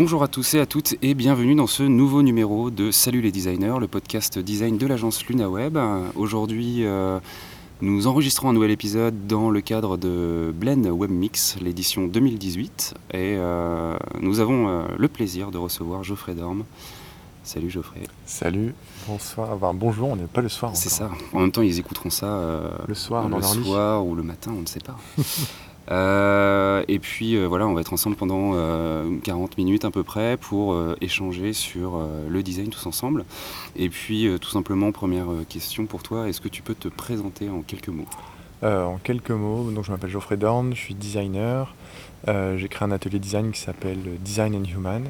Bonjour à tous et à toutes et bienvenue dans ce nouveau numéro de Salut les designers, le podcast design de l'agence LunaWeb. Aujourd'hui, euh, nous enregistrons un nouvel épisode dans le cadre de Blend Web Mix, l'édition 2018. Et euh, nous avons euh, le plaisir de recevoir Geoffrey Dorme. Salut Geoffrey. Salut, bonsoir, enfin, bonjour, on n'est pas le soir. C'est ça. En même temps, ils écouteront ça le soir, le lit. ou le matin, on ne sait pas. Euh, et puis euh, voilà, on va être ensemble pendant 40 euh, minutes à peu près pour échanger sur le design tous ensemble. Et puis tout simplement, première question pour toi, est-ce que tu peux te présenter en quelques mots? En quelques mots, donc je m'appelle Geoffrey Dorn, je suis designer. J'ai créé un atelier design qui s'appelle Design and Human.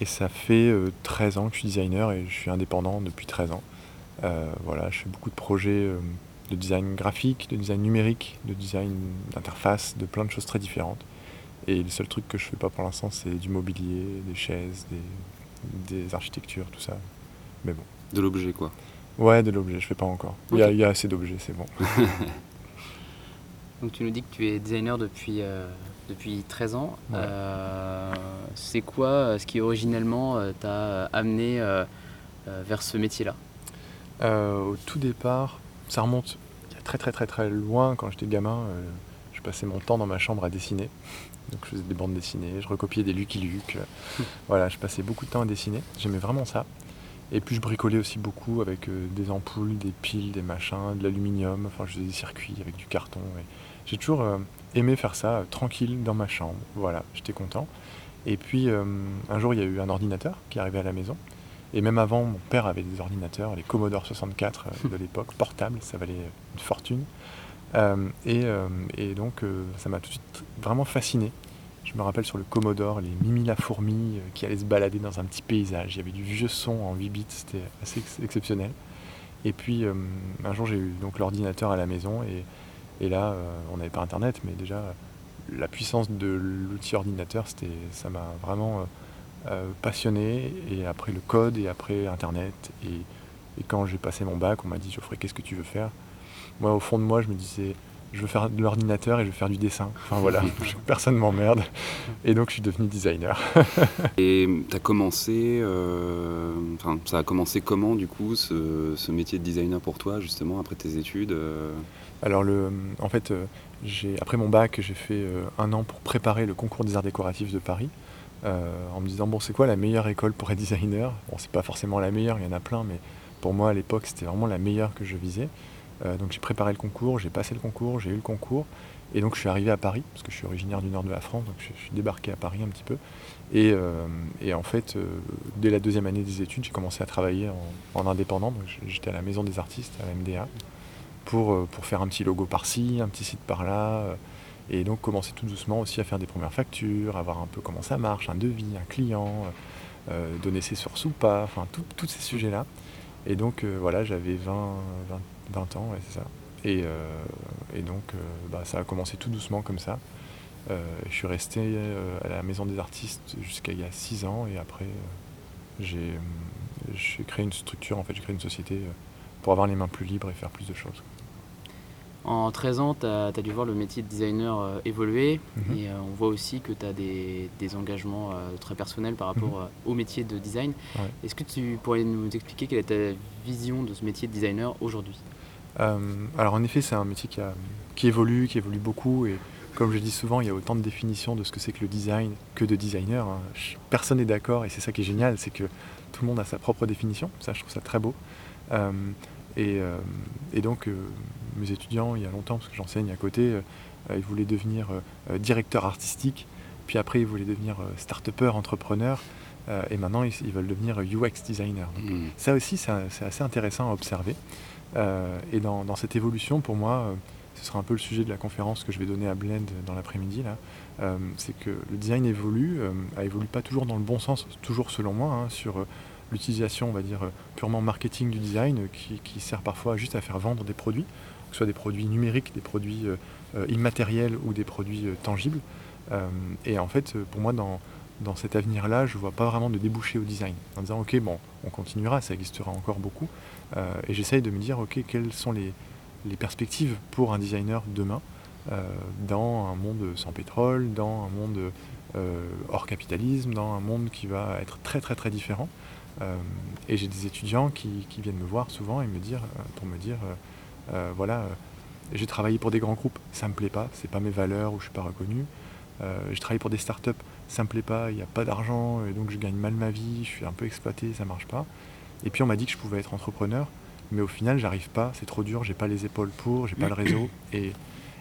Et ça fait 13 ans que je suis designer et je suis indépendant depuis 13 ans. voilà, je fais beaucoup de projets de design graphique, de design numérique, de design d'interface, de plein de choses très différentes. Et le seul truc que je fais pas pour l'instant, c'est du mobilier, des chaises, des, architectures, tout ça. Mais bon. De l'objet, quoi. Ouais, de l'objet, je fais pas encore. Il, y a, assez d'objets, c'est bon. Donc tu nous dis que tu es designer depuis, euh, depuis 13 ans. Euh, c'est quoi euh, ce qui originellement t'a amené vers ce métier-là? Au tout départ, ça remonte il y a très très très très loin. Quand j'étais gamin, euh, je passais mon temps dans ma chambre à dessiner. Donc je faisais des bandes dessinées, je recopiais des Lucky Luke. voilà, je passais beaucoup de temps à dessiner. J'aimais vraiment ça. Et puis je bricolais aussi beaucoup avec euh, des ampoules, des piles, des machins, de l'aluminium. Enfin, je faisais des circuits avec du carton. J'ai toujours euh, aimé faire ça tranquille dans ma chambre. Voilà, j'étais content. Et puis un jour, il y a eu un ordinateur qui est arrivé à la maison. Et même avant, mon père avait des ordinateurs, les Commodore 64 euh, de l'époque, portables, ça valait une fortune. Euh, euh, et, donc, ça m'a tout de suite vraiment fasciné. Je me rappelle sur le Commodore, les Mimi la fourmi qui allaient se balader dans un petit paysage. Il y avait du vieux son en 8 bits, c'était assez exceptionnel. Et puis, un jour, j'ai eu donc l'ordinateur à la maison et, et là, on n'avait pas Internet, mais déjà, la puissance de l'outil ordinateur, ça m'a vraiment euh, passionné, et après le code, et après Internet. Et, quand j'ai passé mon bac, on m'a dit Geoffrey, qu'est-ce que tu veux faire? Moi, au fond de moi, je me disais je veux faire de l'ordinateur et je veux faire du dessin. Enfin voilà, personne m'emmerde. Et donc je suis devenu designer. et tu as commencé, euh, enfin ça a commencé comment du coup ce, métier de designer pour toi justement après tes études euh? Alors le, en fait, après mon bac, j'ai fait un an pour préparer le concours des arts décoratifs de Paris. Euh, en me disant bon c'est quoi la meilleure école pour être designer Bon c'est pas forcément la meilleure, il y en a plein, mais pour moi à l'époque c'était vraiment la meilleure que je visais. Euh, donc j'ai préparé le concours, j'ai passé le concours, j'ai eu le concours, et donc je suis arrivé à Paris, parce que je suis originaire du nord de la France, donc je, suis débarqué à Paris un petit peu. Et, euh, en fait, dès la deuxième année des études, j'ai commencé à travailler en, indépendant, donc j'étais à la Maison des Artistes, à la MDA, pour, pour faire un petit logo par-ci, un petit site par-là. Et donc commencer tout doucement aussi à faire des premières factures, à voir un peu comment ça marche, un devis, un client, euh, euh, donner ses sources ou pas, enfin tous ces sujets-là. Et donc euh, voilà, j'avais 20, 20, ans, c'est ça. Et, donc bah, ça a commencé tout doucement comme ça. je suis resté à la maison des artistes jusqu'à il y a 6 ans et après j'ai créé une structure, en fait j'ai créé une société pour avoir les mains plus libres et faire plus de choses. En 13 ans, tu as, dû voir le métier de designer euh, évoluer mhm. et euh, on voit aussi que tu as des, engagements euh, très personnels par rapport mhm. au métier de design. Est-ce que tu pourrais nous expliquer quelle est ta vision de ce métier de designer aujourd'hui? Alors en effet, c'est un métier qui, qui, évolue, qui évolue beaucoup et comme je dis souvent, il y a autant de définitions de ce que c'est que le design que de designer. Hein. Personne n'est d'accord et c'est ça qui est génial, c'est que tout le monde a sa propre définition. Ça, je trouve ça très beau. et, et, donc mes étudiants il y a longtemps, parce que j'enseigne à côté, euh, ils voulaient devenir euh, directeur artistique, puis après ils voulaient devenir start-upper, entrepreneur, et maintenant ils, veulent devenir UX designer. Hmm. Ça aussi, c'est assez intéressant à observer. et dans, cette évolution, pour moi, ce sera un peu le sujet de la conférence que je vais donner à Blend dans l'après-midi là, c'est que le design évolue, a évolue pas toujours dans le bon sens, toujours selon moi, hein, sur l'utilisation, on va dire, purement marketing du design, qui, qui, sert parfois juste à faire vendre des produits, ce soit des produits numériques, des produits euh, euh, immatériels ou des produits euh, tangibles. et en fait, pour moi, dans, cet avenir-là, je ne vois pas vraiment de débouché au design. En disant, ok, bon, on continuera, ça existera encore beaucoup. et j'essaye de me dire, ok, quelles sont les, les perspectives pour un designer demain dans un monde sans pétrole, dans un monde hors capitalisme, dans un monde qui va être très très très différent. et j'ai des étudiants qui, viennent me voir souvent et me dire, pour me dire, voilà, j'ai travaillé pour des grands groupes, ça me plaît pas, c'est pas mes valeurs ou je suis pas reconnu. j'ai travaillé pour des startups, ça me plaît pas, il n'y a pas d'argent, et donc je gagne mal ma vie, je suis un peu exploité, ça marche pas. Et puis on m'a dit que je pouvais être entrepreneur, mais au final j'arrive pas, c'est trop dur, j'ai pas les épaules pour, j'ai pas le réseau, et,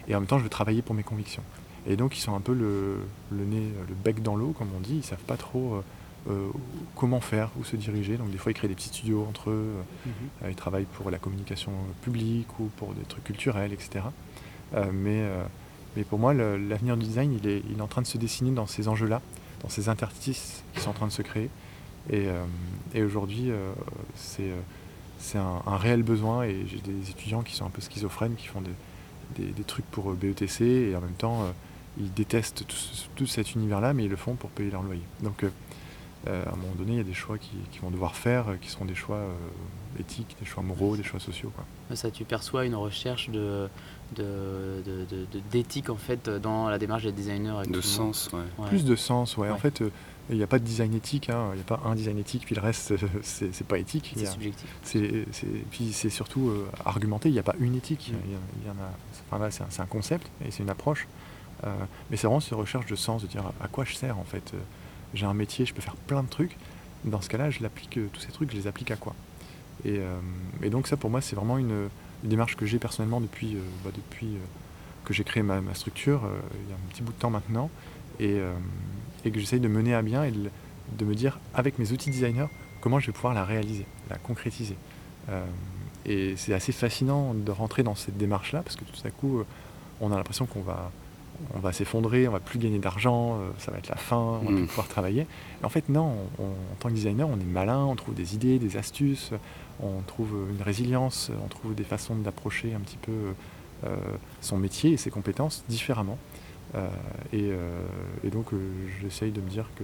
en même temps je veux travailler pour mes convictions. Et donc ils sont un peu le, nez, le bec dans l'eau, comme on dit, ils savent pas trop euh, euh, comment faire, où se diriger. Donc des fois ils créent des petits studios entre eux, mhm. euh, ils travaillent pour la communication publique ou pour des trucs culturels, etc. mais mais pour moi, l'avenir du design, il est, il est, en train de se dessiner dans ces enjeux-là, dans ces interstices qui sont en train de se créer. Et, euh, et aujourd'hui, euh, c'est c'est un, réel besoin et j'ai des étudiants qui sont un peu schizophrènes, qui font des, des, trucs pour euh, BETC et en même temps, ils détestent tout, tout cet univers-là, mais ils le font pour payer leur loyer. Donc, à un moment donné, il y a des choix qu'ils vont devoir faire, qui seront des choix éthiques, des choix moraux, des choix sociaux. Quoi. Ça, tu perçois une recherche de, d'éthique en fait dans la démarche des designers. De sens, ouais. Plus de sens, ouais. En fait, euh, il n'y a pas de design éthique, hein. il n'y a pas un design éthique, puis le reste, c'est pas éthique. C'est subjectif. puis c'est surtout euh, argumenté, il n'y a pas une éthique. Mm. Il y, en a, enfin, c'est un, concept et c'est une approche. Euh, mais c'est vraiment cette recherche de sens, de dire à quoi je sers en fait. J'ai un métier, je peux faire plein de trucs. Dans ce cas-là, je l'applique, tous ces trucs, je les applique à quoi? Et, et, donc ça, pour moi, c'est vraiment une, démarche que j'ai personnellement depuis, euh, bah, euh, que j'ai créé ma, structure, euh, il y a un petit bout de temps maintenant, et, et que j'essaye de mener à bien et de, me dire, avec mes outils designers, comment je vais pouvoir la réaliser, la concrétiser. et c'est assez fascinant de rentrer dans cette démarche-là, parce que tout à coup, on a l'impression qu'on va, on va s'effondrer, on va plus gagner d'argent, ça va être la fin, on va plus mm. pouvoir travailler. en fait, non, en tant que designer, on est malin, on trouve des idées, des astuces, on trouve une résilience, on trouve des façons d'approcher un petit peu euh, son métier et ses compétences différemment. Euh, euh, et, donc j'essaye de me dire que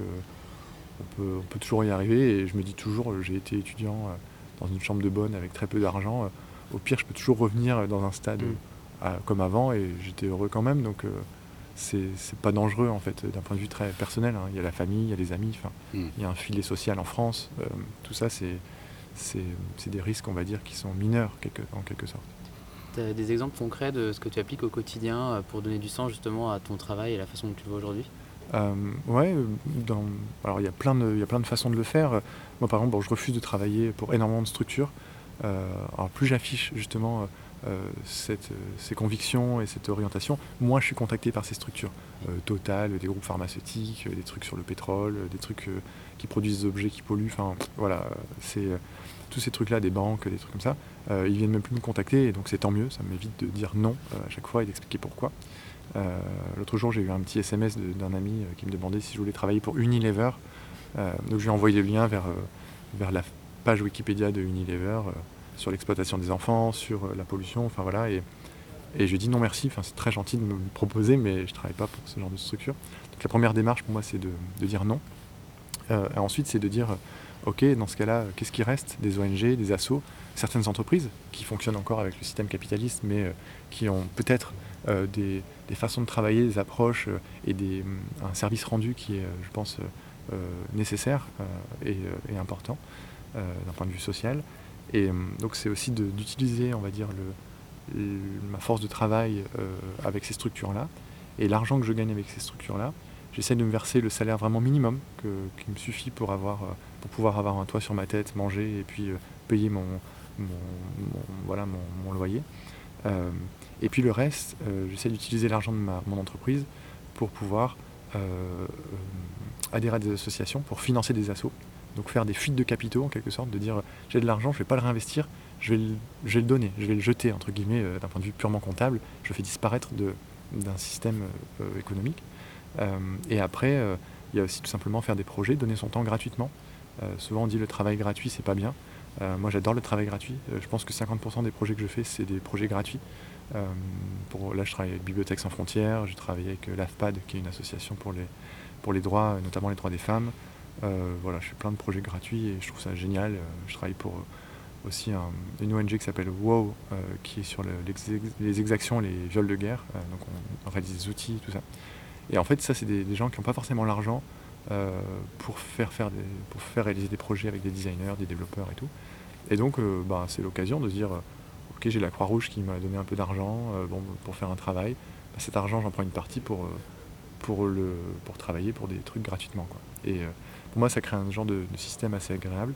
on peut, toujours y arriver et je me dis toujours j'ai été étudiant dans une chambre de bonne avec très peu d'argent. au pire je peux toujours revenir dans un stade mm. comme avant et j'étais heureux quand même. Donc c'est pas dangereux en fait d'un point de vue très personnel. Hein. Il y a la famille, il y a les amis, mm. il y a un filet social en France. tout ça c'est c'est des risques, on va dire, qui sont mineurs en quelque sorte. Tu as des exemples concrets de ce que tu appliques au quotidien euh, pour donner du sens justement à ton travail et la façon dont tu le vois aujourd'hui? Euh, ouais, alors il y, a plein de, y a plein de façons de le faire. Moi par exemple, je refuse de travailler pour énormément de structures. Euh, alors plus j'affiche justement cette, ces convictions et cette orientation, moins je suis contacté par ces structures. Total, des groupes pharmaceutiques, des trucs sur le pétrole, des trucs qui produisent des objets qui polluent. Enfin voilà, c'est tous ces trucs-là, des banques, des trucs comme ça, euh, ils viennent même plus me contacter, et donc c'est tant mieux, ça m'évite de dire non euh, à chaque fois et d'expliquer pourquoi. Euh, l'autre jour, j'ai eu un petit SMS d'un ami qui me demandait si je voulais travailler pour Unilever. donc je lui ai envoyé le lien vers, vers la page Wikipédia de Unilever sur l'exploitation des enfants, sur la pollution, enfin voilà. Et, et je lui dit non merci, enfin, c'est très gentil de me proposer, mais je ne travaille pas pour ce genre de structure. Donc la première démarche pour moi, c'est de, dire non. ensuite, c'est de dire ok, dans ce cas-là, qu'est-ce qui reste Des ONG, des assos, certaines entreprises qui fonctionnent encore avec le système capitaliste, mais euh, qui ont peut-être euh, des, façons de travailler, des approches euh, et des, mm, un service rendu qui est, je pense, nécessaire et, important d'un point de vue social. Et mm, donc c'est aussi d'utiliser, on va dire, ma force de travail avec ces structures-là et l'argent que je gagne avec ces structures-là. J'essaie de me verser le salaire vraiment minimum qui me suffit pour avoir pour pouvoir avoir un toit sur ma tête, manger et puis euh, payer mon, loyer. Euh, et puis le reste, euh, j'essaie d'utiliser l'argent de mon entreprise pour pouvoir adhérer à des associations, pour financer des assos. Donc faire des fuites de capitaux en quelque sorte, de dire j'ai de l'argent, je ne vais pas le réinvestir, je vais le, donner, je vais le jeter entre guillemets d'un point de vue purement comptable, je fais disparaître d'un système économique. et après, il y a aussi tout simplement faire des projets, donner son temps gratuitement. Euh, souvent on dit le travail gratuit c'est pas bien. Euh, moi j'adore le travail gratuit. Euh, je pense que 50% des projets que je fais c'est des projets gratuits. là je travaille avec Bibliothèques sans frontières, je travaille avec l'AFPAD qui est une association pour les, pour les droits, notamment les droits des femmes. Voilà, je fais plein de projets gratuits et je trouve ça génial. je travaille pour aussi une ONG qui s'appelle WOW, qui est sur les exactions, les viols de guerre. donc on, réalise des outils, tout ça. Et en fait, ça, c'est des, gens qui n'ont pas forcément l'argent pour, faire faire pour faire réaliser des projets avec des designers, des développeurs et tout. Et donc, bah, c'est l'occasion de dire, ok, j'ai la Croix-Rouge qui m'a donné un peu d'argent bon, pour faire un travail. Bah, cet argent, j'en prends une partie pour, pour, le, pour travailler pour des trucs gratuitement. Quoi. Et pour moi, ça crée un genre de, système assez agréable.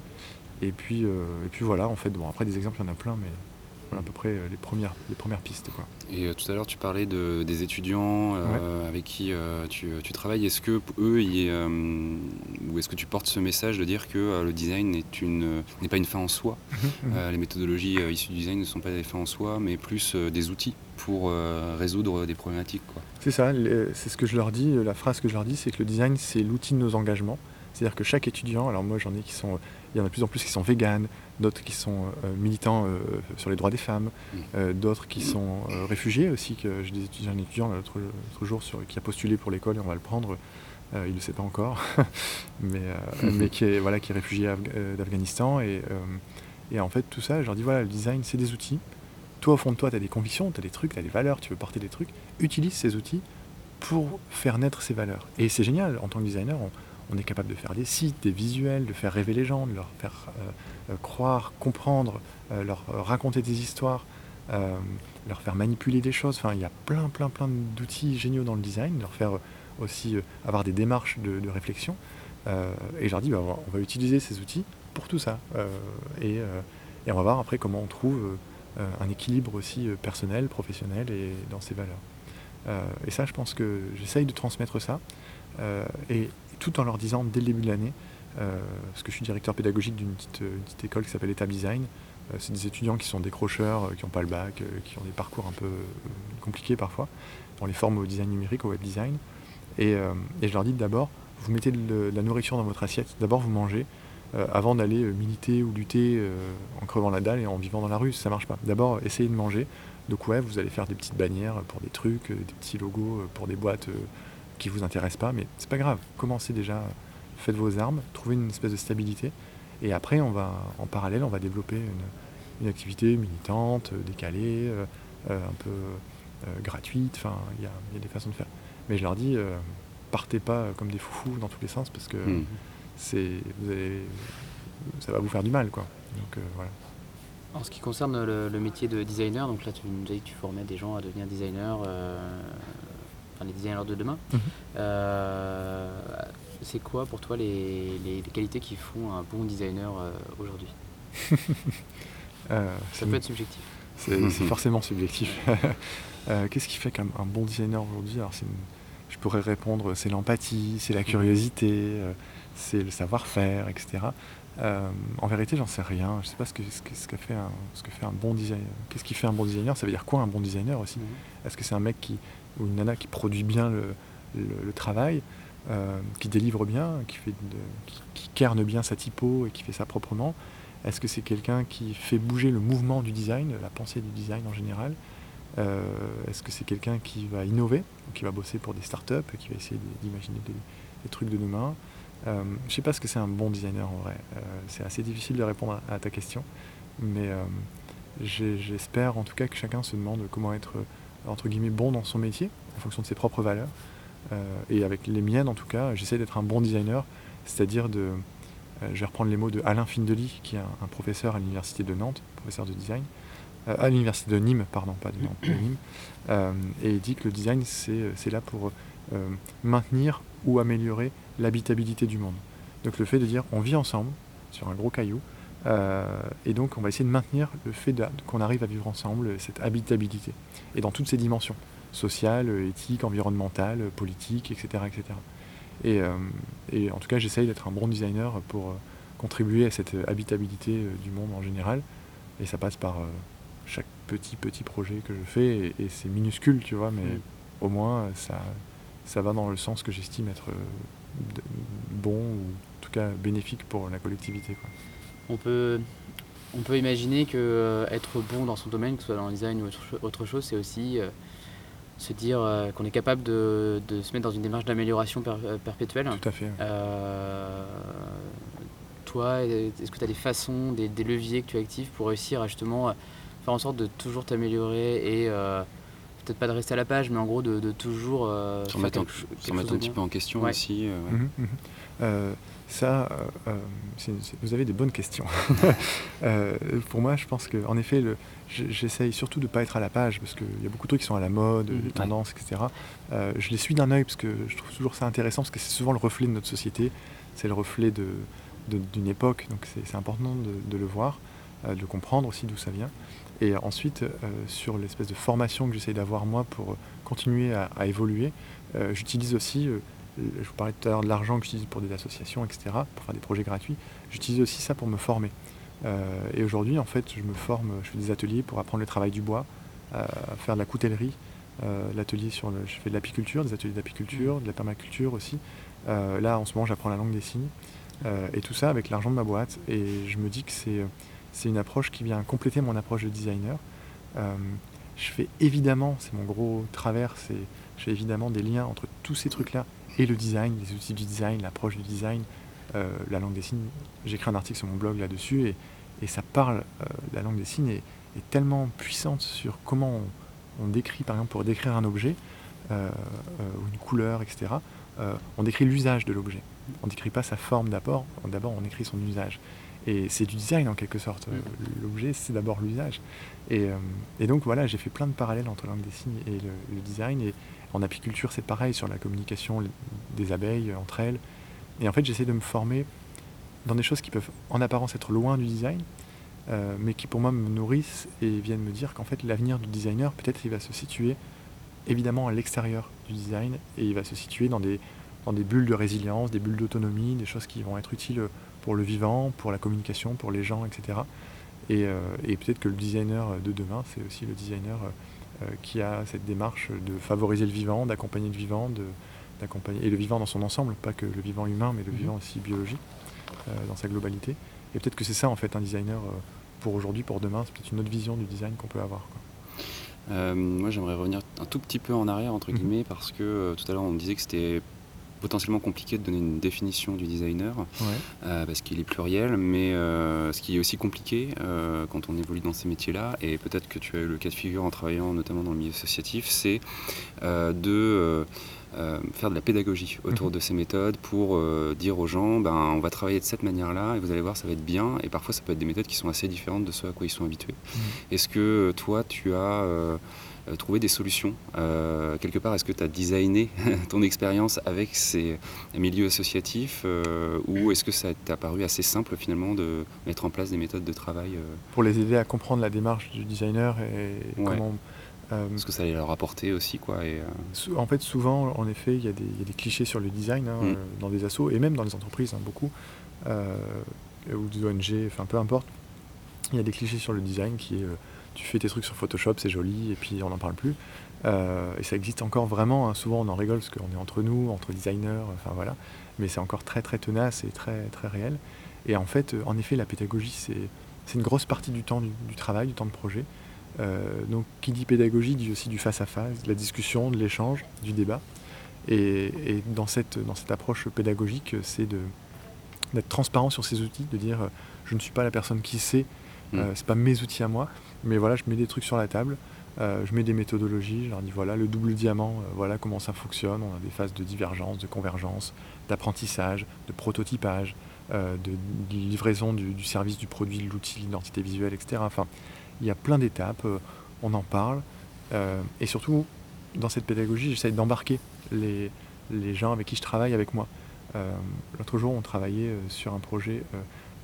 Et puis, et puis voilà, en fait, bon, après des exemples, il y en a plein, mais à peu près euh, les premières, les premières pistes. Quoi. Et euh, tout à l'heure, tu parlais de, des étudiants euh, avec qui tu, tu, travailles. Est-ce que eux, ou est-ce que tu portes ce message de dire que le design n'est pas une fin en soi? Mhm, mhm. Les méthodologies issues du design ne sont pas des fins en soi, mais plus des outils pour résoudre des problématiques. C'est ça, c'est ce que je leur dis. La phrase que je leur dis, c'est que le design, c'est l'outil de nos engagements. C'est-à-dire que chaque étudiant, alors moi j'en ai qui sont, il y en a de plus en plus qui sont véganes, d'autres qui sont euh, militants euh, sur les droits des femmes, mm. euh, d'autres qui sont réfugiés aussi. Que j'ai des étudiants, un étudiant l'autre jour sur, qui a postulé pour l'école et on va le prendre. il ne le sait pas encore, mais, mais qui, est, voilà, qui est réfugié d'Afghanistan. Et, et en fait, tout ça, je leur dis voilà, le design, c'est des outils. Toi, au fond de toi, tu as des convictions, tu as des trucs, tu as des valeurs, tu veux porter des trucs. Utilise ces outils pour faire naître ces valeurs. Et c'est génial, en tant que designer, on, est capable de faire des sites, des visuels, de faire rêver les gens, de leur faire euh, croire, comprendre, euh, leur euh, raconter des histoires, leur faire manipuler des choses. Enfin, il y a plein, plein, plein d'outils géniaux dans le design, leur faire aussi avoir des démarches de, réflexion. et je leur dis, bah, on va utiliser ces outils pour tout ça. Et, on va voir après comment on trouve un équilibre aussi personnel, professionnel et dans ses valeurs. et ça, je pense que j'essaye de transmettre ça. Tout en leur disant dès le début de l'année, euh, parce que je suis directeur pédagogique d'une petite, école qui s'appelle État Design. Euh, c'est des étudiants qui sont décrocheurs, euh, qui n'ont pas le bac, qui ont des parcours un peu compliqués parfois. On les forme au design numérique, au web design. Et, je leur dis d'abord, vous mettez de, la nourriture dans votre assiette, d'abord vous mangez, avant d'aller militer ou lutter en crevant la dalle et en vivant dans la rue, ça marche pas. D'abord, essayez de manger. Donc ouais, vous allez faire des petites bannières pour des trucs, des petits logos pour des boîtes qui vous intéressent pas, mais c'est pas grave. Commencez déjà faites vos armes, trouvez une espèce de stabilité. Et après, on va, en parallèle, on va développer une, activité militante, euh, décalée, euh, euh, un peu gratuite. Enfin, il y, a, des façons de faire. Mais je leur dis, partez pas comme des foufous dans tous les sens parce que hmm. c'est, ça va vous faire du mal, quoi. Donc voilà. En ce qui concerne le, métier de designer, donc là tu nous as dit que tu formais des gens à devenir designer, enfin les designers de demain. Mhm c'est quoi pour toi les, qualités qui font un bon designer euh, aujourd'hui? Euh, Ça peut être subjectif. C'est forcément subjectif. Euh, qu'est-ce qui fait qu'un bon designer aujourd'hui? Je pourrais répondre c'est l'empathie, c'est la curiosité, c'est le savoir-faire, etc. en vérité, j'en sais rien. Je ne sais pas ce que, ce, que fait un, ce que fait un bon designer. Qu'est-ce qui fait un bon designer? Ça veut dire quoi un bon designer aussi? Mhm. Est-ce que c'est un mec qui, ou une nana qui produit bien le travail euh, qui délivre bien, qui, fait bien sa typo et qui fait ça proprement Est-ce que c'est quelqu'un qui fait bouger le mouvement du design, la pensée du design en général euh, Est-ce que c'est quelqu'un qui va innover, qui va bosser pour des startups, qui va essayer d'imaginer des, trucs de demain? Euh, Je ne sais pas ce que c'est un bon designer en vrai. c'est assez difficile de répondre à, ta question, mais j'espère en tout cas que chacun se demande comment être entre guillemets bon dans son métier en fonction de ses propres valeurs euh, et avec les miennes en tout cas, j'essaie d'être un bon designer, c'est-à-dire de, euh, je vais reprendre les mots de Alain Findeli, qui est un, professeur à l'université de Nantes, professeur de design, euh, à l'université de Nîmes, pardon, pas de Nantes, de Nîmes, et il dit que le design, c'est là pour maintenir ou améliorer l'habitabilité du monde. Donc le fait de dire on vit ensemble sur un gros caillou, et donc on va essayer de maintenir le fait qu'on arrive à vivre ensemble, cette habitabilité, et dans toutes ses dimensions sociale, éthique, environnementale, politique, etc. etc. Et, euh, et en tout cas, j'essaye d'être un bon designer pour euh, contribuer à cette habitabilité euh, du monde en général. Et ça passe par chaque petit, petit projet que je fais. Et, c'est minuscule, tu vois, mais au moins, ça, ça va dans le sens que j'estime être bon ou en tout cas bénéfique pour la collectivité. Quoi. On peut on peut imaginer que être bon dans son domaine, que ce soit dans le design ou autre chose, c'est aussi se dire euh, qu'on est capable de, se mettre dans une démarche d'amélioration euh, perpétuelle. Tout à fait. Euh, toi, est-ce que tu as des façons, des, leviers que tu actives pour réussir à justement faire en sorte de toujours t'améliorer et peut-être pas de rester à la page, mais en gros de, de toujours euh, Se faire remettre, un petit peu en question Ouais. aussi. euh, ouais. Euh, ça, vous avez des bonnes questions. Euh, pour moi, je pense que, en effet, j'essaye surtout de ne pas être à la page parce qu'il y a beaucoup de trucs qui sont à la mode, Mhm. des tendances, etc. Euh, je les suis d'un œil parce que je trouve toujours ça intéressant parce que c'est souvent le reflet de notre société, c'est le reflet de- de- d'une époque, donc c'est important de, de le voir, euh, de comprendre aussi d'où ça vient. Et ensuite, euh, sur l'espèce de formation que j'essaye d'avoir moi pour continuer à, évoluer, euh, j'utilise aussi, euh, je vous parlais tout à l'heure de l'argent que j'utilise pour des associations, etc., pour faire des projets gratuits, j'utilise aussi ça pour me former. Euh, et aujourd'hui, en fait, je me forme, je fais des ateliers pour apprendre le travail du bois, euh, faire de la coutellerie, euh, l'atelier sur le, je fais de l'apiculture, des ateliers d'apiculture, de la permaculture aussi. Euh, là, en ce moment, j'apprends la langue des signes. Euh, et tout ça avec l'argent de ma boîte. Et je me dis que c'est, c'est une approche qui vient compléter mon approche de designer. Euh, je fais évidemment, c'est mon gros travers, c'est, je fais évidemment des liens entre tous ces trucs-là et le design, les outils du design, l'approche du design, euh, la langue des signes. J'écris un article sur mon blog là-dessus et, ça parle, euh, la langue des signes est, est tellement puissante sur comment on, décrit, par exemple, pour décrire un objet euh, euh, ou une couleur, etc. on décrit l'usage de l'objet. On ne décrit pas sa forme d'abord, d'abord on écrit son usage. Et c'est du design en quelque sorte. Euh, L'objet, c'est d'abord l'usage. Et, euh, et donc voilà, j'ai fait plein de parallèles entre la langue des signes et le, le design. Et en apiculture, c'est pareil sur la communication des abeilles euh, entre elles. Et en fait, j'essaie de me former dans des choses qui peuvent en apparence être loin du design, euh, mais qui pour moi me nourrissent et viennent me dire qu'en fait l'avenir du designer, peut-être il va se situer évidemment à l'extérieur du design et il va se situer dans des, dans des bulles de résilience, des bulles d'autonomie, des choses qui vont être utiles pour le vivant, pour la communication, pour les gens, etc. Et, euh, et peut-être que le designer de demain, c'est aussi le designer euh, qui a cette démarche de favoriser le vivant, d'accompagner le vivant, d'accompagner et le vivant dans son ensemble, pas que le vivant humain, mais le Mhm. vivant aussi biologique euh, dans sa globalité. Et peut-être que c'est ça en fait un designer euh, pour aujourd'hui, pour demain, c'est peut-être une autre vision du design qu'on peut avoir. quoi. Euh, moi, j'aimerais revenir un tout petit peu en arrière, entre Mhm. guillemets, parce que euh, tout à l'heure, on disait que c'était potentiellement compliqué de donner une définition du designer, Ouais. euh, parce qu'il est pluriel, mais euh, ce qui est aussi compliqué euh, quand on évolue dans ces métiers-là, et peut-être que tu as eu le cas de figure en travaillant notamment dans le milieu associatif, c'est de faire de la pédagogie autour Mhm. de ces méthodes pour dire aux gens, ben, on va travailler de cette manière-là, et vous allez voir, ça va être bien, et parfois ça peut être des méthodes qui sont assez différentes de ce à quoi ils sont habitués. Mhm. Est-ce que toi, tu as euh, trouvé des solutions Euh, Quelque part, est-ce que tu as designé ton expérience avec ces milieux associatifs euh, ou est-ce que ça t'a paru assez simple finalement de mettre en place des méthodes de travail Pour les aider à comprendre la démarche du designer et Ouais. comment. Parce que ça allait leur apporter aussi quoi et, En fait, souvent, en effet, il y, a des il y a des clichés sur le design hein, Mm. dans des assos et même dans les entreprises, hein, beaucoup, ou des ONG, enfin peu importe. Il y a des clichés sur le design qui est tu fais tes trucs sur Photoshop, c'est joli, et puis on n'en parle plus. Euh, et ça existe encore vraiment, hein, souvent on en rigole parce qu'on est entre nous, entre designers, enfin voilà. Mais c'est encore très très tenace et très, très réel. Et en fait, euh, en effet, la pédagogie, c'est une grosse partie du temps du, du travail, du temps de projet. Euh, donc, qui dit pédagogie dit aussi du face-à-face, de la discussion, de l'échange, du débat. Et, et dans, cette, dans cette approche pédagogique, c'est d'être transparent sur ces outils, de dire euh, je ne suis pas la personne qui sait, euh, Mm. c'est pas mes outils à moi, mais voilà, je mets des trucs sur la table, euh, je mets des méthodologies, je leur dis voilà, le double diamant, euh, voilà comment ça fonctionne, on a des phases de divergence, de convergence, d'apprentissage, de prototypage, euh, de, livraison du, service, du produit, de l'outil, de l'identité visuelle, etc. Enfin, il y a plein d'étapes, on en parle, et surtout, dans cette pédagogie, j'essaie d'embarquer les, gens avec qui je travaille avec moi. L'autre jour, on travaillait sur un projet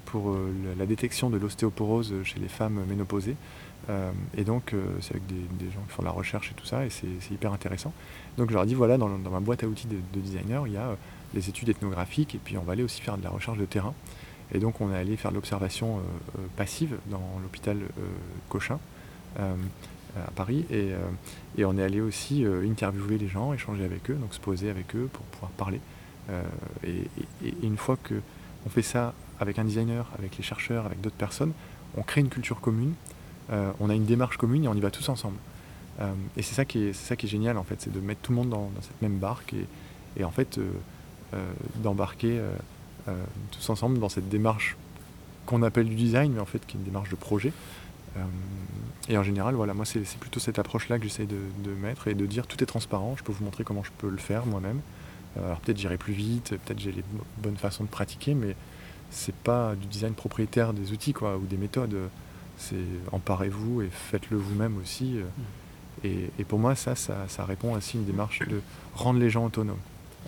pour la détection de l'ostéoporose chez les femmes ménopausées. Euh, et donc, euh, c'est avec des, des gens qui font de la recherche et tout ça, et c'est hyper intéressant. Donc, je leur dis voilà, dans, ma boîte à outils de, de designer, il y a euh, les études ethnographiques, et puis on va aller aussi faire de la recherche de terrain. Et donc, on est allé faire de l'observation euh, euh, passive dans l'hôpital euh, Cochin. euh, à Paris et, euh, on est allé aussi euh, interviewer les gens, échanger avec eux, donc se poser avec eux pour pouvoir parler. Euh, et, et- et une fois que on fait ça avec un designer, avec les chercheurs, avec d'autres personnes, on crée une culture commune, euh, on a une démarche commune et on y va tous ensemble. Euh, et c'est ça qui est, génial en fait, c'est de mettre tout le monde dans, cette même barque et, en fait euh, d'embarquer tous ensemble dans cette démarche qu'on appelle du design, mais en fait qui est une démarche de projet, et en général, voilà, moi c'est plutôt cette approche-là que j'essaie de, mettre et de dire tout est transparent, je peux vous montrer comment je peux le faire moi-même. alors peut-être j'irai plus vite, peut-être j'ai les bonnes façons de pratiquer, mais c'est pas du design propriétaire des outils ou des méthodes. C'est emparez-vous et faites-le vous-même aussi. Mmh. Et, et, pour moi, ça, ça, ça, répond aussi à une démarche de rendre les gens autonomes.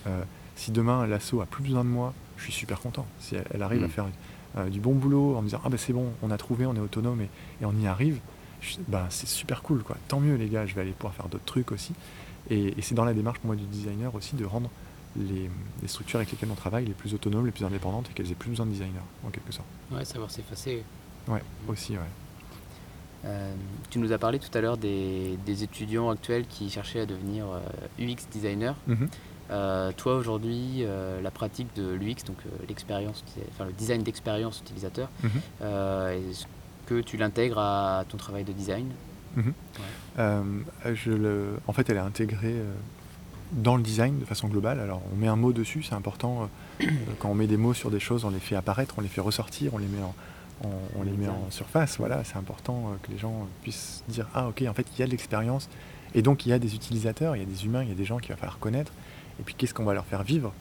Euh, si demain l'assaut a plus besoin de moi, je suis super content. Si elle, arrive à mmh. faire euh, du bon boulot en me disant ah ben c'est bon, on a trouvé, on est autonome et, et on y arrive, ben, c'est super cool quoi. Tant mieux les gars, je vais aller pouvoir faire d'autres trucs aussi. Et, et c'est dans la démarche pour moi du designer aussi de rendre les, les, structures avec lesquelles on travaille les plus autonomes, les plus indépendantes et qu'elles aient plus besoin de designers en quelque sorte. Ouais, savoir s'effacer. Ouais, aussi ouais. Euh, tu nous as parlé tout à l'heure des, des, étudiants actuels qui cherchaient à devenir euh, UX designer. Mm -hmm. euh, toi aujourd'hui, la pratique de l'UX, donc l'expérience, enfin le design d'expérience utilisateur, mm -hmm. est-ce que tu l'intègres à ton travail de design? Mm -hmm. ouais. je le, En fait, elle est intégrée dans le design de façon globale. Alors, on met un mot dessus, c'est important. quand on met des mots sur des choses, on les fait apparaître, on les fait ressortir, on les met en, on, on les met en surface. Voilà, c'est important euh, que les gens puissent dire ah ok, en fait il y a de l'expérience et donc il y a des utilisateurs, il y a des humains, il y a des gens qu'il va falloir connaître. Et puis qu'est-ce qu'on va leur faire vivre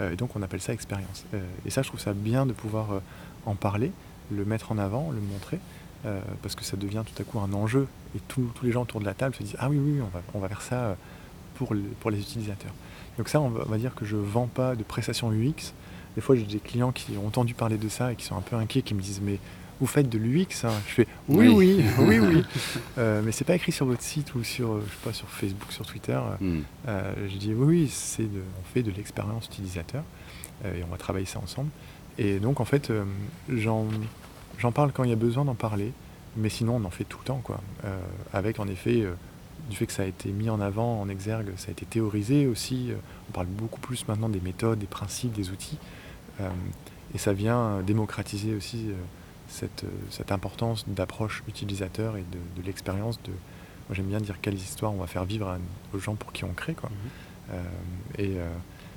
euh, Et donc on appelle ça expérience. Euh, et ça, je trouve ça bien de pouvoir euh, en parler, le mettre en avant, le montrer, parce que ça devient tout à coup un enjeu. Et tous les gens autour de la table se disent ah oui oui, on va, on va faire ça pour, le, pour les utilisateurs. Donc ça, on va, on va dire que je vends pas de prestations UX des fois, j'ai des clients qui ont entendu parler de ça et qui sont un peu inquiets, qui me disent Mais vous faites de l'UX hein Je fais Oui, oui, oui, oui. oui. euh, mais c'est pas écrit sur votre site ou sur, je sais pas, sur Facebook, sur Twitter. Mm. Euh, je dis Oui, c'est de, on fait de l'expérience utilisateur euh, et on va travailler ça ensemble. Et donc, en fait, euh, j'en parle quand il y a besoin d'en parler, mais sinon, on en fait tout le temps, quoi. Euh, avec, en effet, du fait que ça a été mis en avant en exergue, ça a été théorisé aussi. On parle beaucoup plus maintenant des méthodes, des principes, des outils. Euh, et ça vient démocratiser aussi euh, cette, cette, importance d'approche utilisateur et de, de l'expérience. De, moi j'aime bien dire quelles histoires on va faire vivre à, aux gens pour qui on crée. Quoi. Mmh. Euh, et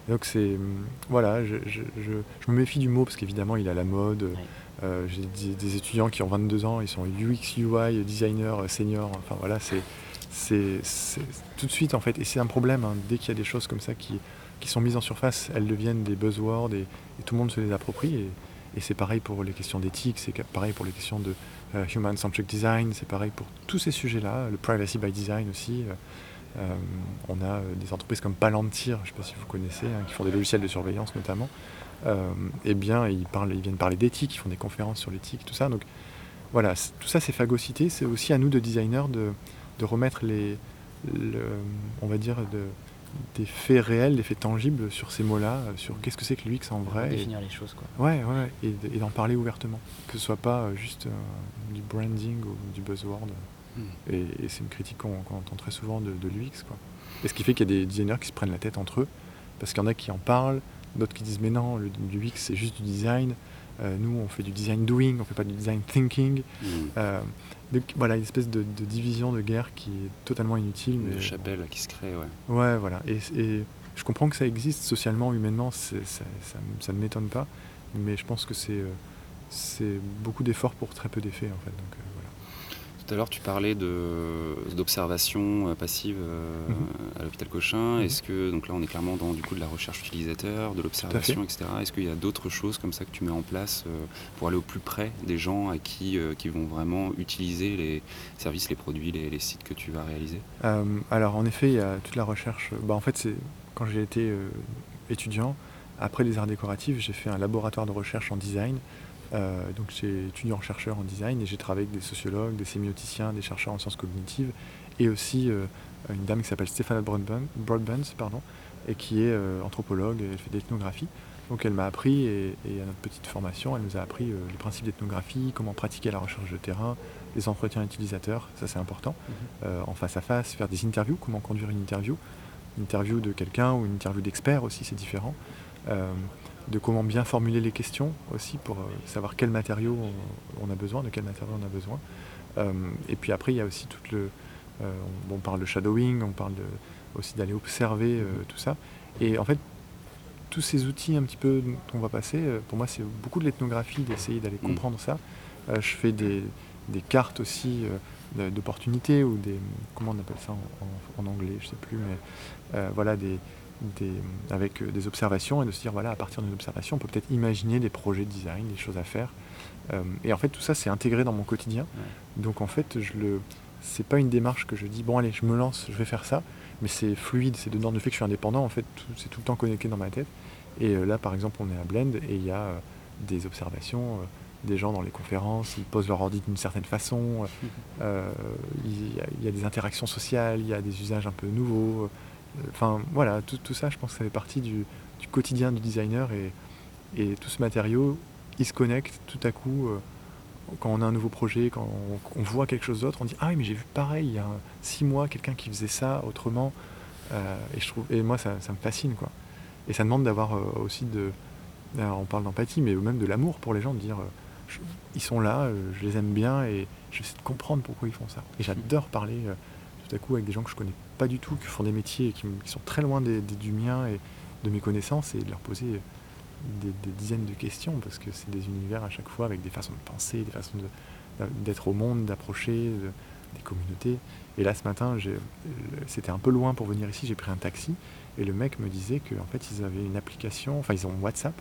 donc c'est voilà, je, je, je, je, me méfie du mot parce qu'évidemment il à la mode. Ouais. Euh, J'ai des, des, étudiants qui ont 22 ans, ils sont UX, UI, designer, senior. Enfin voilà, c'est tout de suite en fait. Et c'est un problème hein, dès qu'il y a des choses comme ça qui, qui sont mises en surface, elles deviennent des buzzwords et, tout le monde se les approprie. Et, c'est pareil pour les questions d'éthique, c'est pareil pour les questions de uh, human-centric design, c'est pareil pour tous ces sujets-là, le privacy by design aussi. Euh, on a des entreprises comme Palantir, je ne sais pas si vous connaissez, hein, qui font des logiciels de surveillance notamment. Euh, eh bien, ils, parlent, ils viennent parler d'éthique, ils font des conférences sur l'éthique, tout ça. Donc voilà, tout ça c'est phagocyté. C'est aussi à nous de designers de, remettre les, le, on va dire, de, des faits réels, des faits tangibles sur ces mots-là, sur qu'est-ce que c'est que l'UX en vrai. Définir et, les choses, quoi. Ouais, ouais, et, d'en parler ouvertement. Que ce soit pas juste euh, du branding ou du buzzword. Mm. Et, et c'est une critique qu'on qu entend très souvent de, de l'UX, quoi. Et ce qui fait qu'il y a des designers qui se prennent la tête entre eux, parce qu'il y en a qui en parlent, d'autres qui disent mais non, l'UX c'est juste du design. Euh, nous, on fait du design doing, on fait pas du design thinking. Mm. Euh, donc, voilà, une espèce de, de, division de guerre qui est totalement inutile. Mais... chapelle qui se crée, ouais. Ouais, voilà. Et, et, je comprends que ça existe socialement, humainement, ça, ça, ça, ne m'étonne pas. Mais je pense que c'est c'est beaucoup d'efforts pour très peu d'effets, en fait. Donc, euh, tout à l'heure, tu parlais d'observation passive euh, mmh. à l'hôpital Cochin. Mmh. Est-ce que, donc là, on est clairement dans du coup de la recherche utilisateur, de l'observation, etc. Est-ce qu'il y a d'autres choses comme ça que tu mets en place euh, pour aller au plus près des gens à qui, euh, qui vont vraiment utiliser les services, les produits, les, les sites que tu vas réaliser? Euh, Alors, en effet, il y a toute la recherche. Bah, en fait, c'est quand j'ai été étudiant, après les arts décoratifs, j'ai fait un laboratoire de recherche en design euh, donc j'ai étudié en chercheur en design et j'ai travaillé avec des sociologues, des sémioticiens, des chercheurs en sciences cognitives et aussi euh, une dame qui s'appelle Stéphane Broadbent, pardon, et qui est euh, anthropologue, elle fait de l'ethnographie. Donc elle m'a appris, et, et, à notre petite formation, elle nous a appris euh, les principes d'ethnographie, comment pratiquer la recherche de terrain, les entretiens utilisateurs, ça c'est important, mm -hmm. en face à face, faire des interviews, comment conduire une interview, une interview de quelqu'un ou une interview d'expert aussi, c'est différent de comment bien formuler les questions aussi pour euh, savoir quel matériau on, on, a besoin, de quel matériau on a besoin. Euh, et puis après, il y a aussi tout le. Euh, on, on, parle de shadowing, on parle de, aussi d'aller observer euh, tout ça. Et en fait, tous ces outils un petit peu qu'on va passer, pour moi, c'est beaucoup de l'ethnographie, d'essayer d'aller mmh. comprendre ça. je fais des, des cartes aussi d'opportunités ou des. Comment on appelle ça en, anglais Je sais plus, mais voilà, des, des, avec des observations et de se dire voilà, à partir d'une observation, on peut peut-être imaginer des projets de design, des choses à faire. et en fait, tout ça, c'est intégré dans mon quotidien. Donc en fait, je le. C'est pas une démarche que je dis bon allez, je me lance, je vais faire ça mais c'est fluide, c'est dedans le fait que je suis indépendant, en fait, c'est tout le temps connecté dans ma tête. Et euh, là, par exemple, on est à Blend et il y a euh, des observations, euh, des gens dans les conférences, ils posent leur ordi d'une certaine façon, il y, a des interactions sociales, il y a des usages un peu nouveaux. Enfin, voilà, tout, ça, je pense que ça fait partie du, quotidien du designer et, tout ce matériau, il se connecte tout à coup quand on a un nouveau projet, quand on, voit quelque chose d'autre, on dit Ah oui, mais j'ai vu pareil il y a six mois, quelqu'un qui faisait ça autrement. Euh, et, moi, ça, me fascine. quoi. Et ça demande d'avoir euh, aussi de. on parle d'empathie, mais même de l'amour pour les gens, de dire euh, Ils sont là, je les aime bien et j'essaie de comprendre pourquoi ils font ça. Et j'adore parler tout à coup avec des gens que je connais pas du tout, qui font des métiers qui, sont très loin du mien et de mes connaissances et de leur poser des, dizaines de questions parce que c'est des univers à chaque fois avec des façons de penser, des façons d'être au monde, d'approcher des communautés. Et là, ce matin, c'était un peu loin pour venir ici, j'ai pris un taxi et le mec me disait qu'en fait, ils avaient une application, enfin, ils ont WhatsApp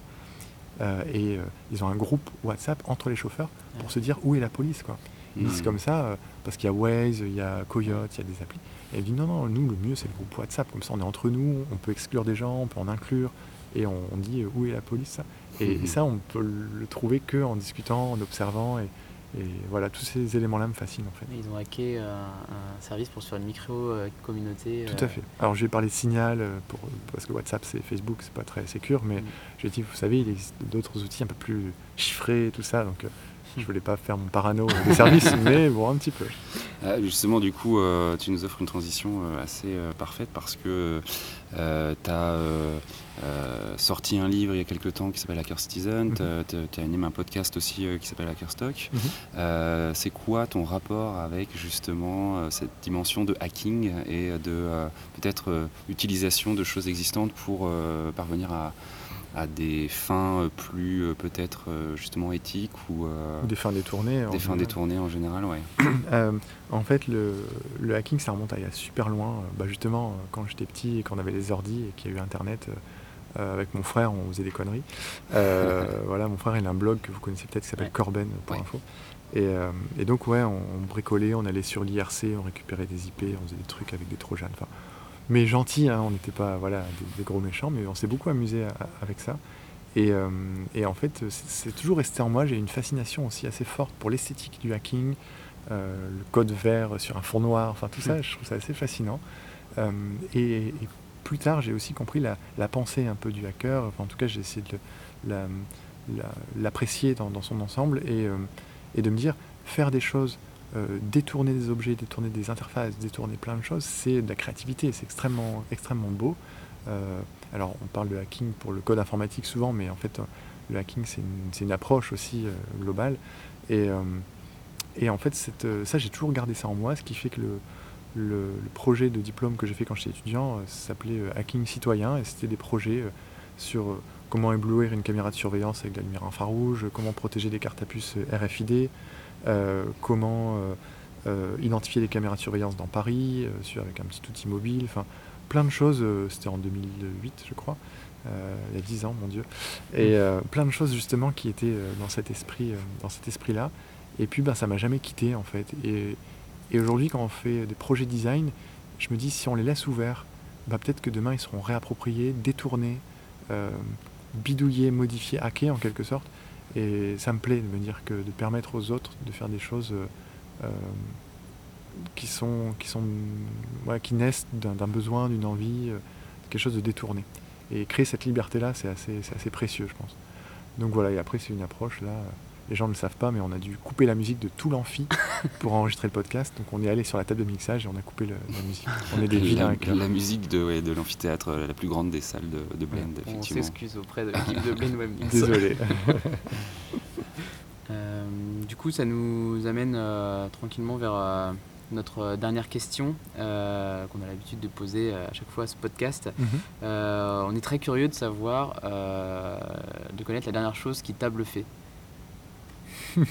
euh, et euh, ils ont un groupe WhatsApp entre les chauffeurs pour se dire où est la police. Quoi. Ils disent mmh. comme ça euh, parce qu'il y a Waze, il y a Coyote, il y a des applis. Et elle dit non, non, nous, le mieux, c'est le groupe WhatsApp. Comme ça, on est entre nous, on peut exclure des gens, on peut en inclure et on, dit euh, où est la police et, mhm. ça, on peut le trouver que en discutant, en observant. Et, voilà, tous ces éléments-là me fascinent en fait. Ils ont hacké euh, un service pour se faire une micro-communauté. Tout à fait. Alors j'ai parlé de Signal, pour, parce que WhatsApp c'est Facebook, c'est pas très sécure, mais mhm. j'ai dit, vous savez, il existe d'autres outils un peu plus chiffrés, tout ça. Donc je voulais pas faire mon parano des services, mais bon, un petit peu. Ah, justement, du coup, tu nous offres une transition assez parfaite parce que tu as euh, sorti un livre il y a quelques temps qui s'appelle Hacker Citizen, mhm. tu as animé un podcast aussi euh, qui s'appelle Hackerstock. Mhm. Euh, c'est quoi ton rapport avec justement cette dimension de hacking et de peut-être utilisation de choses existantes pour parvenir à, à des fins plus peut-être justement éthiques ou des fins détournées des fins détournées en général ouais en fait le, le, hacking ça remonte à il y a super loin bah, justement quand j'étais petit et qu'on avait les ordi et qu'il y a eu internet euh, avec mon frère, on faisait des conneries. Euh, voilà, mon frère, il a un blog que vous connaissez peut-être qui s'appelle Corben pour info. Euh, et, donc, ouais, on, bricolait, on allait sur l'IRC, on récupérait des IP, on faisait des trucs avec des trojans. Enfin, mais gentil, hein, on n'était pas voilà, des, gros méchants, mais on s'est beaucoup amusé avec ça. Et, en fait, c'est toujours resté en moi. J'ai une fascination aussi assez forte pour l'esthétique du hacking, le code vert sur un fond noir, enfin tout ça, hmm. je trouve ça assez fascinant. et, plus tard, j'ai aussi compris la, pensée un peu du hacker. Enfin, en tout cas, j'ai essayé de l'apprécier dans, son ensemble euh, et, de me dire, faire des choses, euh, détourner des objets, détourner des interfaces, détourner plein de choses, c'est de la créativité, c'est extrêmement, extrêmement beau. Euh, alors, on parle de hacking pour le code informatique souvent, mais en fait, le hacking, c'est une, approche aussi globale. Et, et en fait, ça, j'ai toujours gardé ça en moi, ce qui fait que le, le, projet de diplôme que j'ai fait quand j'étais étudiant euh, s'appelait euh, Hacking citoyen et c'était des projets euh, sur comment éblouir une caméra de surveillance avec de la lumière infrarouge, comment protéger des cartes à puce RFID, comment identifier les caméras de surveillance dans Paris avec un petit outil mobile, enfin plein de choses, c'était en 2008 je crois, il y a 10 ans mon dieu, et plein de choses justement qui étaient dans cet esprit, dans cet esprit-là, et puis ben, ça m'a jamais quitté en fait, et, et aujourd'hui, quand on fait des projets design, je me dis si on les laisse ouverts, bah, peut-être que demain ils seront réappropriés, détournés, euh, bidouillés, modifiés, hackés en quelque sorte. Et ça me plaît de me dire que de permettre aux autres de faire des choses euh, euh, qui sont qui sont qui naissent d'un besoin, d'une envie, quelque chose de détourné. Et créer cette liberté là, c'est assez, assez précieux, je pense. Donc voilà. Et après, c'est une approche là les gens ne le savent pas, mais on a dû couper la musique de tout l'amphi pour enregistrer le podcast. Donc on est allé sur la table de mixage et on a coupé la musique. On est des la, la musique de, de l'amphithéâtre, la plus grande des salles de, de Blend, effectivement. On s'excuse auprès de l'équipe de Blend Webmix. Désolé. Euh, du coup, ça nous amène euh, tranquillement vers euh, notre dernière question qu'on a l'habitude de poser à chaque fois à ce podcast. Mhm. on est très curieux de savoir, de connaître la dernière chose qui t'a bluffé.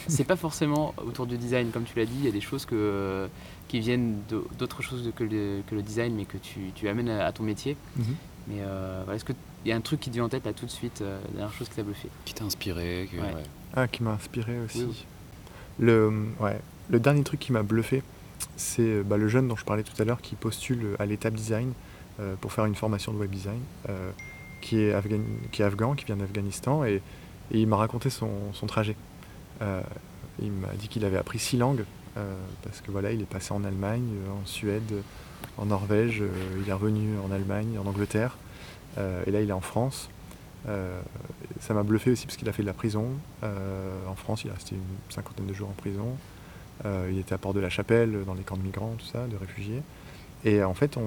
C'est pas forcément autour du design, comme tu l'as dit, il y a des choses que, qui viennent d'autres choses que le, que le, design, mais que tu, tu amènes à, ton métier. Mhm. Mais euh, voilà, est-ce qu'il y a un truc qui te vient en tête là tout de suite, euh, la dernière chose qui t'a bluffé? Qui t'a inspiré Ah, qui m'a inspiré aussi. Le, ouais, le dernier truc qui m'a bluffé, c'est bah, le jeune dont je parlais tout à l'heure qui postule à l'étape design euh, pour faire une formation de web design, qui, est qui est afghan, qui vient d'Afghanistan, et, il m'a raconté son, son trajet. Il m'a dit qu'il avait appris six langues, parce que voilà, il est passé en Allemagne, en Suède, en Norvège, euh, il est revenu en Allemagne, en Angleterre, euh, et là il est en France. Euh, ça m'a bluffé aussi parce qu'il a fait de la prison. en France, il a resté une cinquantaine de jours en prison. il était à Port de la Chapelle, dans les camps de migrants, tout ça, de réfugiés. Et en fait,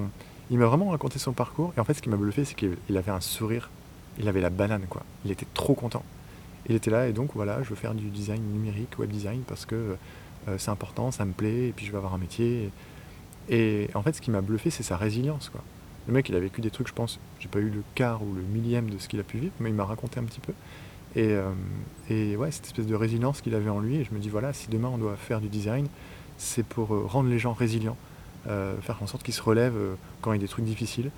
il m'a vraiment raconté son parcours. Et en fait, ce qui m'a bluffé, c'est qu'il avait un sourire. Il avait la banane, quoi. Il était trop content. Il était là, et donc voilà, je veux faire du design numérique, web design, parce que c'est important, ça me plaît, et puis je vais avoir un métier. Et en fait, ce qui m'a bluffé, c'est sa résilience. Quoi. Le mec, il a vécu des trucs, je pense, j'ai pas eu le quart ou le millième de ce qu'il a pu vivre, mais il m'a raconté un petit peu. Et, euh, et, ouais, cette espèce de résilience qu'il avait en lui, et je me dis, voilà, si demain on doit faire du design, c'est pour euh, rendre les gens résilients, euh, faire en sorte qu'ils se relèvent quand il y a des trucs difficiles.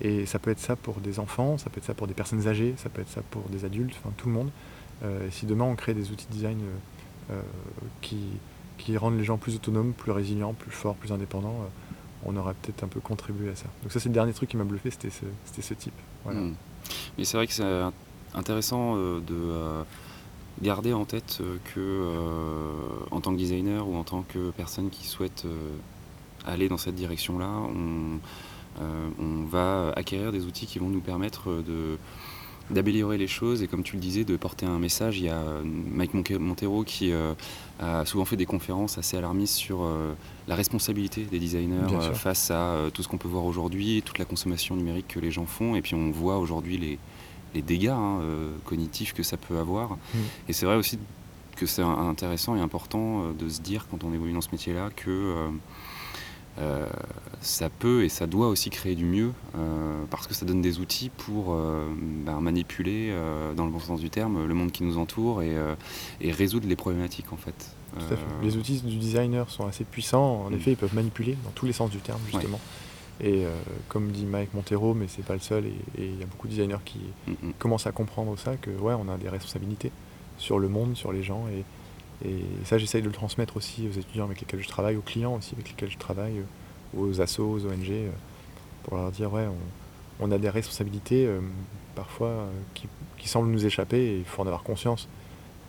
Et ça peut être ça pour des enfants, ça peut être ça pour des personnes âgées, ça peut être ça pour des adultes, enfin tout le monde. et si demain on crée des outils de design qui, qui rendent les gens plus autonomes, plus résilients, plus forts, plus indépendants, euh, on aurait peut-être un peu contribué à ça. Donc ça c'est le dernier truc qui m'a bluffé, c'était ce, ce, type. Hmm. Mais c'est vrai que c'est intéressant euh, de euh, garder en tête que en tant que designer ou en tant que personne qui souhaite aller dans cette direction-là, on, on, va acquérir des outils qui vont nous permettre de d'améliorer les choses et comme tu le disais de porter un message. Il y a euh, Mike Montero qui euh, a souvent fait des conférences assez alarmistes sur euh, la responsabilité des designers face à tout ce qu'on peut voir aujourd'hui, toute la consommation numérique que les gens font et puis on voit aujourd'hui les, les, dégâts hein, cognitifs que ça peut avoir. Mm. Et c'est vrai aussi que c'est intéressant et important de se dire quand on évolue dans ce métier-là que euh, ça peut et ça doit aussi créer du mieux euh, parce que ça donne des outils pour euh, ben, manipuler, dans le bon sens du terme, le monde qui nous entoure et, résoudre les problématiques en fait. Les outils du designer sont assez puissants, en mm. effet ils peuvent manipuler dans tous les sens du terme justement. Et comme dit Mike Montero, mais c'est pas le seul, et il y a beaucoup de designers qui mm, mm. commencent à comprendre ça, que ouais, on a des responsabilités sur le monde, sur les gens, et, et ça, j'essaye de le transmettre aussi aux étudiants avec lesquels je travaille, aux clients aussi avec lesquels je travaille, euh, aux assos, aux ONG, euh, pour leur dire ouais, on, a des responsabilités euh, parfois qui, semblent nous échapper et il faut en avoir conscience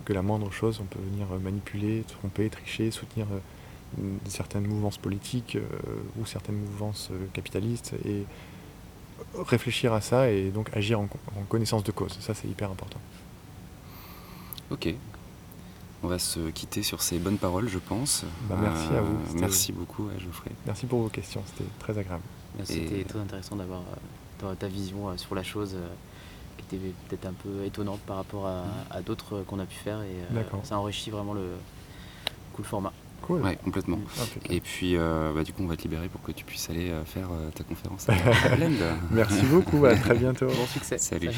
que la moindre chose, on peut venir manipuler, tromper, tricher, soutenir certaines mouvances politiques ou certaines mouvances capitalistes et réfléchir à ça et donc agir en connaissance de cause. Ça, c'est hyper important. Ok, on va se quitter sur ces bonnes paroles, je pense. Bah, merci à vous. Euh, merci beaucoup, Geoffrey. Merci pour vos questions, c'était très agréable. C'était très intéressant d'avoir euh, ta vision euh, sur la chose qui était peut-être un peu étonnante par rapport à, d'autres qu'on a pu faire et ça enrichit vraiment le, coup, format. Cool. Ouais, complètement. Et puis, bah, du coup, on va te libérer pour que tu puisses aller faire ta conférence Merci beaucoup, à très bientôt. Bon succès. Salut.